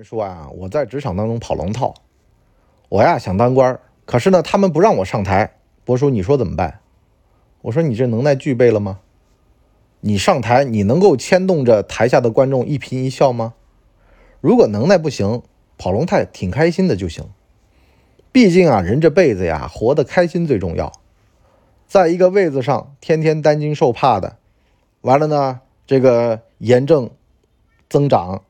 人说啊，我在职场当中跑龙套，我呀想当官，可是呢，他们不让我上台。博叔，你说怎么办？我说你这能耐具备了吗？你上台，你能够牵动着台下的观众一颦一笑吗？如果能耐不行，跑龙套挺开心的就行。毕竟啊，人这辈子呀，活得开心最重要。在一个位子上天天担惊受怕的，完了呢，这个炎症增长。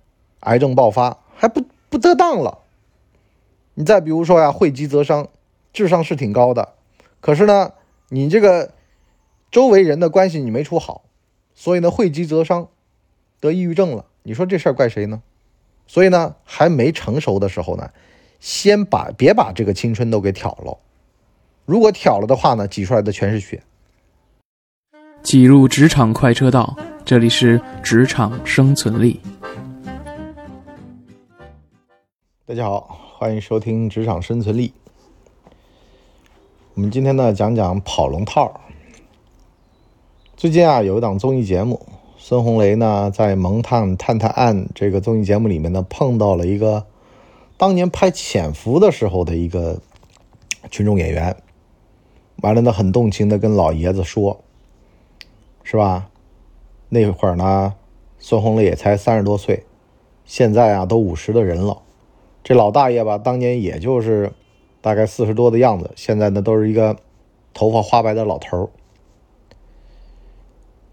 癌症爆发还不不得当了。你再比如说呀，讳疾则伤，智商是挺高的，可是呢，你这个周围人的关系你没处好，所以呢，讳疾则伤，得抑郁症了。你说这事儿怪谁呢？所以呢，还没成熟的时候呢，先把别把这个青春都给挑了。如果挑了的话呢，挤出来的全是血。挤入职场快车道，这里是职场生存力。大家好，欢迎收听《职场生存力》。我们今天呢讲讲跑龙套。最近啊有一档综艺节目，孙红雷呢在《萌探探探案》这个综艺节目里面呢碰到了一个当年拍《潜伏》的时候的一个群众演员，完了呢很动情的跟老爷子说，是吧？那会儿呢孙红雷也才三十多岁，现在啊都五十的人了。这老大爷吧，当年也就是大概四十多的样子，现在呢都是一个头发花白的老头。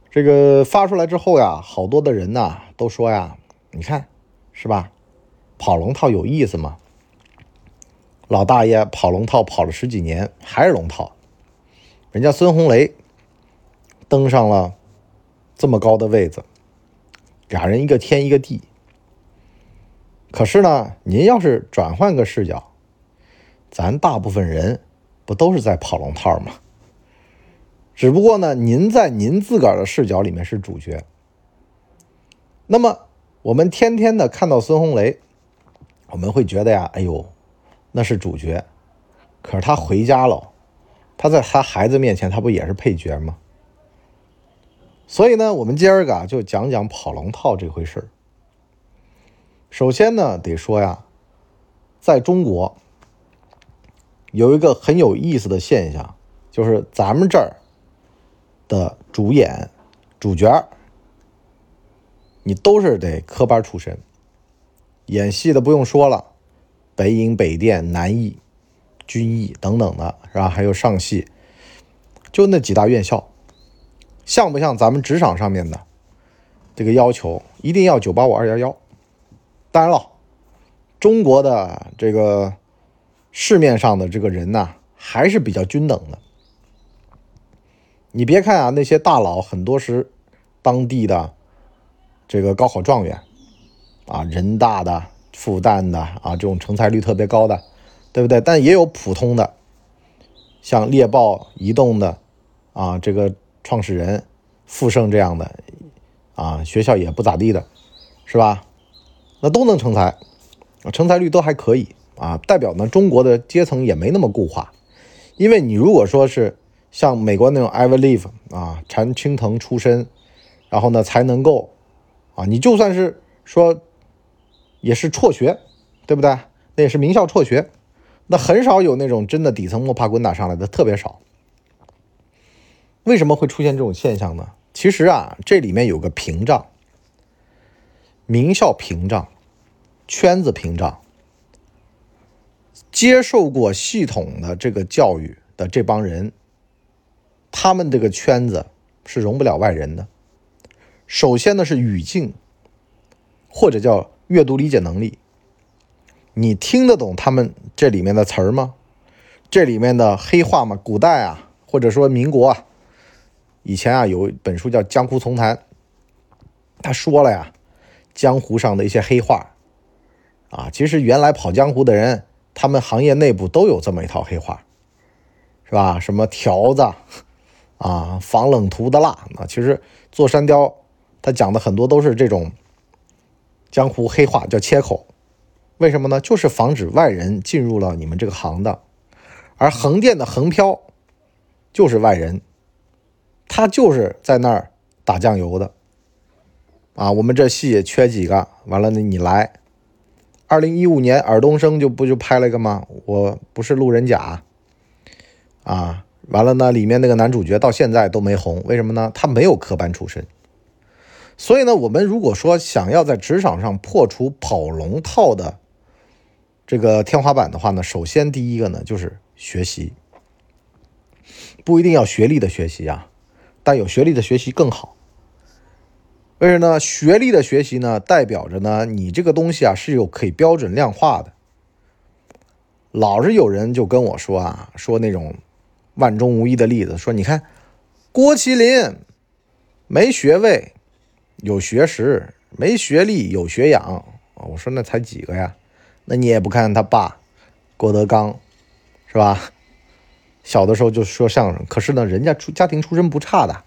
这个发出来之后呀，好多的人呐都说呀，你看是吧？跑龙套有意思吗？老大爷跑龙套跑了十几年，还是龙套。人家孙红雷登上了这么高的位子，俩人一个天一个地。可是呢，您要是转换个视角，咱大部分人不都是在跑龙套吗？只不过呢，您在您自个儿的视角里面是主角。那么我们天天的看到孙红雷，我们会觉得呀，哎呦，那是主角。可是他回家了，他在他孩子面前，他不也是配角吗？所以呢，我们今儿个就讲讲跑龙套这回事儿。首先呢，得说呀，在中国有一个很有意思的现象，就是咱们这儿的主演、主角你都是得科班出身。演戏的不用说了，北影、北电、南艺、军艺等等的，是吧？还有上戏，就那几大院校，像不像咱们职场上面的这个要求？一定要九八五二幺幺。当然了，中国的这个市面上的这个人呢，还是比较均等的。你别看啊，那些大佬很多是当地的这个高考状元啊，人大的、复旦的啊，这种成才率特别高的，对不对？但也有普通的，像猎豹移动的啊，这个创始人傅盛这样的啊，学校也不咋地的，是吧？那都能成才，成才率都还可以啊，代表呢中国的阶层也没那么固化，因为你如果说是像美国那种 Ivy League 啊，常青藤出身，然后呢才能够啊，你就算是说也是辍学，对不对？那也是名校辍学，那很少有那种真的底层摸爬滚打上来的，特别少。为什么会出现这种现象呢？其实啊，这里面有个屏障。名校屏障、圈子屏障，接受过系统的这个教育的这帮人，他们这个圈子是容不了外人的。首先呢是语境，或者叫阅读理解能力，你听得懂他们这里面的词儿吗？这里面的黑话吗？古代啊，或者说民国啊，以前啊有一本书叫《江湖丛谈》，他说了呀。江湖上的一些黑话，啊，其实原来跑江湖的人，他们行业内部都有这么一套黑话，是吧？什么条子，啊，防冷涂的蜡，啊，其实做山雕，他讲的很多都是这种江湖黑话，叫切口。为什么呢？就是防止外人进入了你们这个行当。而横店的横漂，就是外人，他就是在那儿打酱油的。啊，我们这戏也缺几个，完了呢，你来，二零一五年尔冬升就不就拍了一个吗？我不是路人甲啊，完了呢，里面那个男主角到现在都没红，为什么呢？他没有科班出身。所以呢，我们如果说想要在职场上破除跑龙套的这个天花板的话呢，首先第一个呢就是学习，不一定要学历的学习啊，但有学历的学习更好。为什么呢？学历的学习呢，代表着呢你这个东西啊是有可以标准量化的。老是有人就跟我说啊，说那种万中无一的例子，说你看郭麒麟没学位。有学识没学历有学养！我说那才几个呀？那你也不看他爸郭德纲是吧？小的时候就说相声，可是呢，人家出家庭出身不差的，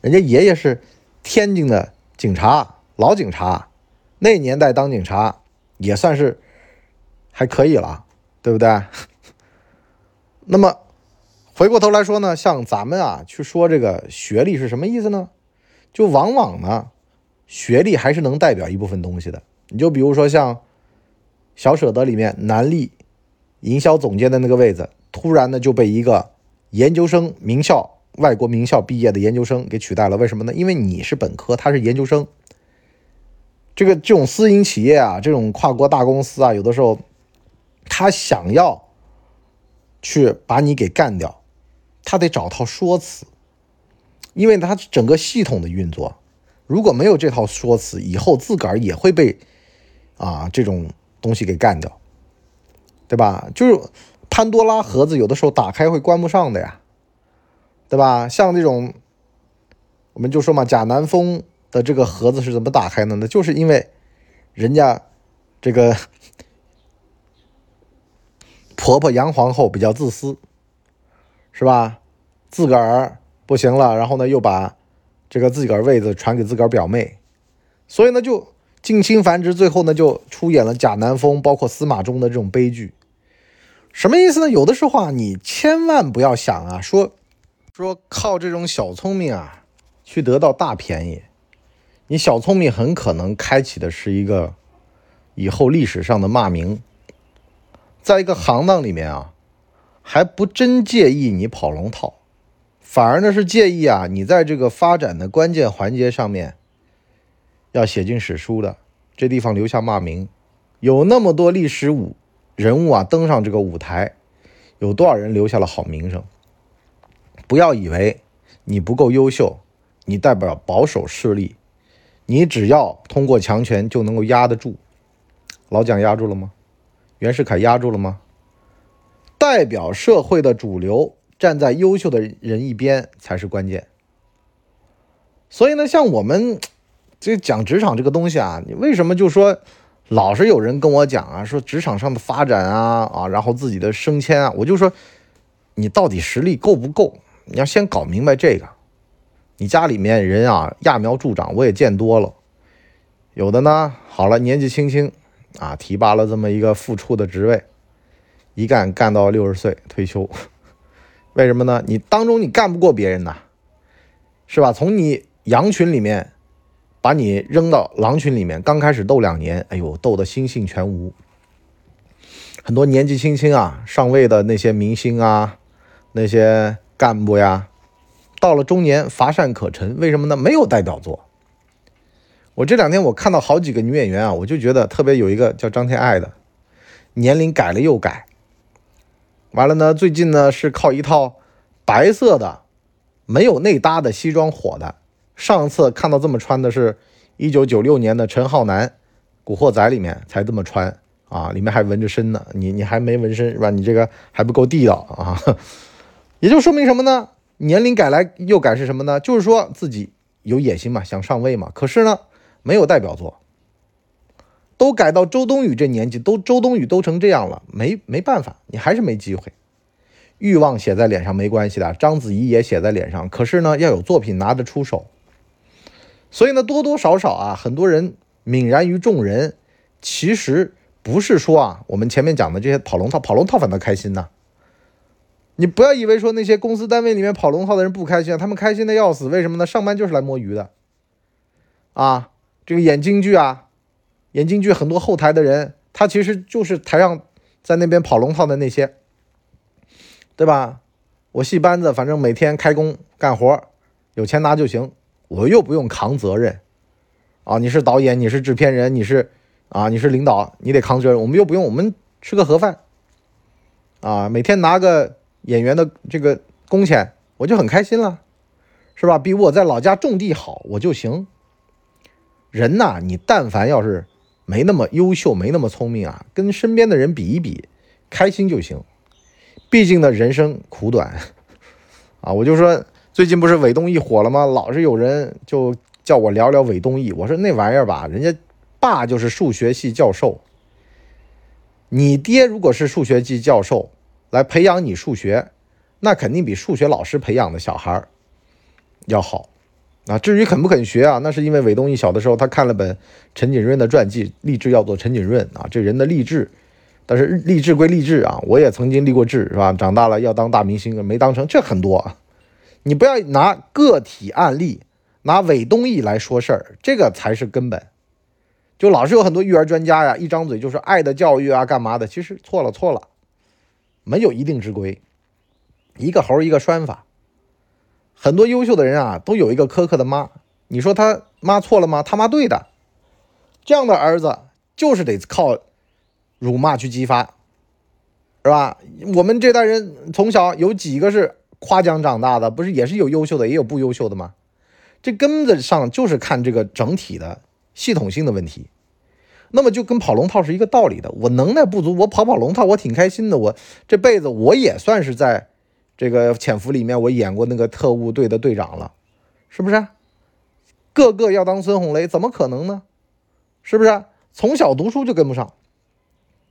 人家爷爷是天津的警察，老警察，那年代当警察也算是还可以了，对不对？那么回过头来说呢，像咱们啊去说这个学历是什么意思呢？就往往呢，学历还是能代表一部分东西的。你就比如说像小舍得里面南丽营销总监的那个位子，突然呢就被一个研究生名校、外国名校毕业的研究生给取代了。为什么呢？因为你是本科，他是研究生。这个这种私营企业啊，这种跨国大公司啊，有的时候他想要去把你给干掉，他得找套说辞。因为他整个系统的运作，如果没有这套说辞，以后自个儿也会被啊这种东西给干掉，对吧？就是潘多拉盒子有的时候打开会关不上的呀，对吧？像这种，我们就说嘛，贾南风的这个盒子是怎么打开的呢？就是因为人家这个 婆婆杨皇后比较自私，是吧？自个儿。不行了，然后呢，又把这个自个儿位子传给自个儿表妹，所以呢，就近亲繁殖，最后呢，就出演了贾南风，包括司马衷的这种悲剧。什么意思呢？有的时候啊，你千万不要想啊，说说靠这种小聪明啊，去得到大便宜。你小聪明很可能开启的是一个以后历史上的骂名。在一个行当里面啊，还不真介意你跑龙套。反而呢是介意啊，你在这个发展的关键环节上面要写进史书的，这地方留下骂名，有那么多历史舞人物啊登上这个舞台，有多少人留下了好名声？不要以为你不够优秀，你代表保守势力，你只要通过强权就能够压得住。老蒋压住了吗？袁世凯压住了吗？代表社会的主流。站在优秀的人一边才是关键。所以呢，像我们这讲职场这个东西啊，你为什么就说老是有人跟我讲啊，说职场上的发展啊啊，然后自己的升迁啊，我就说你到底实力够不够？你要先搞明白这个。你家里面人啊，揠苗助长，我也见多了。有的呢，好了，年纪轻轻啊，提拔了这么一个副处的职位，一干干到六十岁退休。为什么呢？你当中你干不过别人呐，是吧？从你羊群里面把你扔到狼群里面，刚开始斗两年，哎呦，斗得心性全无。很多年纪轻轻啊上位的那些明星啊，那些干部呀，到了中年乏善可陈。为什么呢？没有代表作。我这两天我看到好几个女演员啊，我就觉得特别有一个叫张天爱的，年龄改了又改。完了呢，最近呢是靠一套白色的、没有内搭的西装火的。上次看到这么穿的是一九九六年的陈浩南《古惑仔》里面才这么穿啊，里面还纹着身呢。你你还没纹身是吧？你这个还不够地道啊！也就说明什么呢？年龄改来又改是什么呢？就是说自己有野心嘛，想上位嘛。可是呢，没有代表作。都改到周冬雨这年纪，都周冬雨都成这样了，没没办法，你还是没机会。欲望写在脸上没关系的，章子怡也写在脸上，可是呢，要有作品拿得出手。所以呢，多多少少啊，很多人泯然于众人。其实不是说啊，我们前面讲的这些跑龙套，跑龙套反倒开心呢。你不要以为说那些公司单位里面跑龙套的人不开心，他们开心的要死。为什么呢？上班就是来摸鱼的。啊，这个演京剧啊。演京剧很多后台的人，他其实就是台上在那边跑龙套的那些，对吧？我戏班子，反正每天开工干活，有钱拿就行，我又不用扛责任啊！你是导演，你是制片人，你是啊，你是领导，你得扛责任。我们又不用，我们吃个盒饭啊，每天拿个演员的这个工钱，我就很开心了，是吧？比我在老家种地好，我就行。人呐，你但凡要是没那么优秀，没那么聪明啊，跟身边的人比一比，开心就行。毕竟呢，人生苦短 啊！我就说，最近不是韦东奕火了吗？老是有人就叫我聊聊韦东奕。我说那玩意儿吧，人家爸就是数学系教授，你爹如果是数学系教授来培养你数学，那肯定比数学老师培养的小孩儿要好。啊，至于肯不肯学啊，那是因为韦东奕小的时候他看了本陈景润的传记，立志要做陈景润啊。这人的励志，但是励志归励志啊，我也曾经立过志，是吧？长大了要当大明星，没当成，这很多啊。你不要拿个体案例，拿韦东奕来说事儿，这个才是根本。就老是有很多育儿专家呀，一张嘴就是爱的教育啊，干嘛的？其实错了错了，没有一定之规，一个猴一个拴法。很多优秀的人啊，都有一个苛刻的妈。你说他妈错了吗？他妈对的。这样的儿子就是得靠辱骂去激发，是吧？我们这代人从小有几个是夸奖长大的？不是也是有优秀的，也有不优秀的吗？这根子上就是看这个整体的系统性的问题。那么就跟跑龙套是一个道理的。我能耐不足，我跑跑龙套，我挺开心的。我这辈子我也算是在。这个潜伏里面，我演过那个特务队的队长了，是不是？个个要当孙红雷，怎么可能呢？是不是？从小读书就跟不上，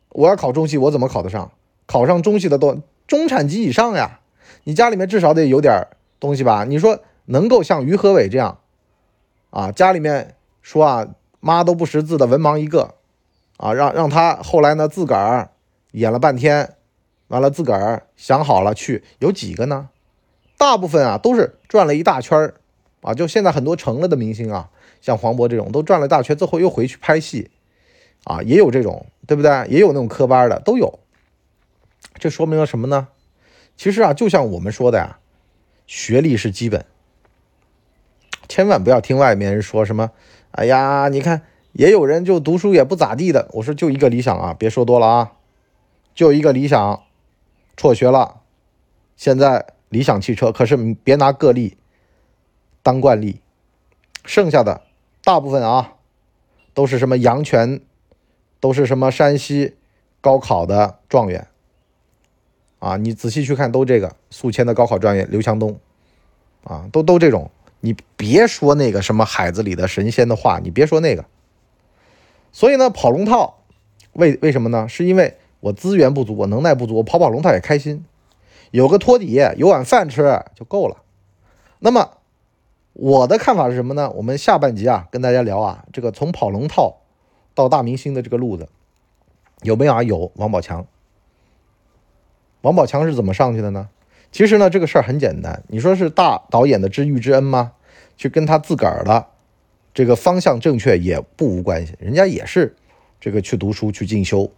我要考中戏，我怎么考得上？考上中戏的都中产级以上呀！你家里面至少得有点东西吧？你说能够像于和伟这样啊？家里面说啊，妈都不识字的文盲一个啊，让让他后来呢自个儿演了半天。完了，自个儿想好了去，有几个呢？大部分啊都是转了一大圈儿啊，就现在很多成了的明星啊，像黄渤这种都转了大圈，最后又回去拍戏啊，也有这种，对不对？也有那种科班的，都有。这说明了什么呢？其实啊，就像我们说的呀，学历是基本，千万不要听外面人说什么。哎呀，你看也有人就读书也不咋地的。我说就一个理想啊，别说多了啊，就一个理想。辍学了，现在理想汽车，可是别拿个例当惯例，剩下的大部分啊，都是什么阳泉，都是什么山西高考的状元啊！你仔细去看，都这个宿迁的高考状元刘强东啊，都都这种。你别说那个什么海子里的神仙的话，你别说那个。所以呢，跑龙套为为什么呢？是因为。我资源不足，我能耐不足，我跑跑龙套也开心，有个托底，有碗饭吃就够了。那么我的看法是什么呢？我们下半集啊，跟大家聊啊，这个从跑龙套到大明星的这个路子有没有啊？有王宝强。王宝强是怎么上去的呢？其实呢，这个事儿很简单，你说是大导演的知遇之恩吗？去跟他自个儿的这个方向正确也不无关系，人家也是这个去读书去进修。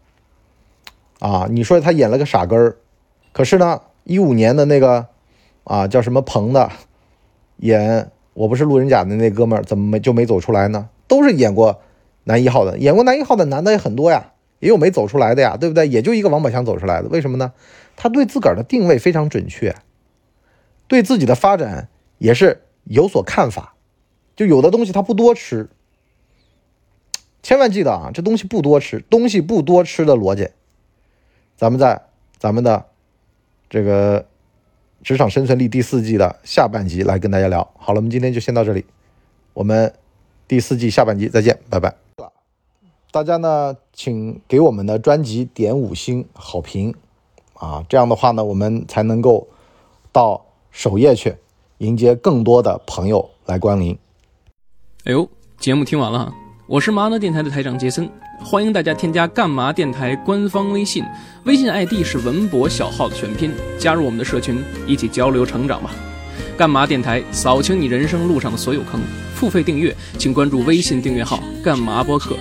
啊，你说他演了个傻根儿，可是呢，一五年的那个啊叫什么鹏的，演我不是路人甲的那哥们儿，怎么没就没走出来呢？都是演过男一号的，演过男一号的男的也很多呀，也有没走出来的呀，对不对？也就一个王宝强走出来的，为什么呢？他对自个儿的定位非常准确，对自己的发展也是有所看法，就有的东西他不多吃，千万记得啊，这东西不多吃，东西不多吃的逻辑。咱们在咱们的这个职场生存力第四季的下半集来跟大家聊。好了，我们今天就先到这里，我们第四季下半集再见，拜拜。大家呢，请给我们的专辑点五星好评啊，这样的话呢，我们才能够到首页去迎接更多的朋友来光临。哎呦，节目听完了，我是麻辣电台的台长杰森。欢迎大家添加“干嘛电台”官方微信，微信 ID 是文博小号的全拼，加入我们的社群，一起交流成长吧。干嘛电台扫清你人生路上的所有坑，付费订阅请关注微信订阅号“干嘛播客”。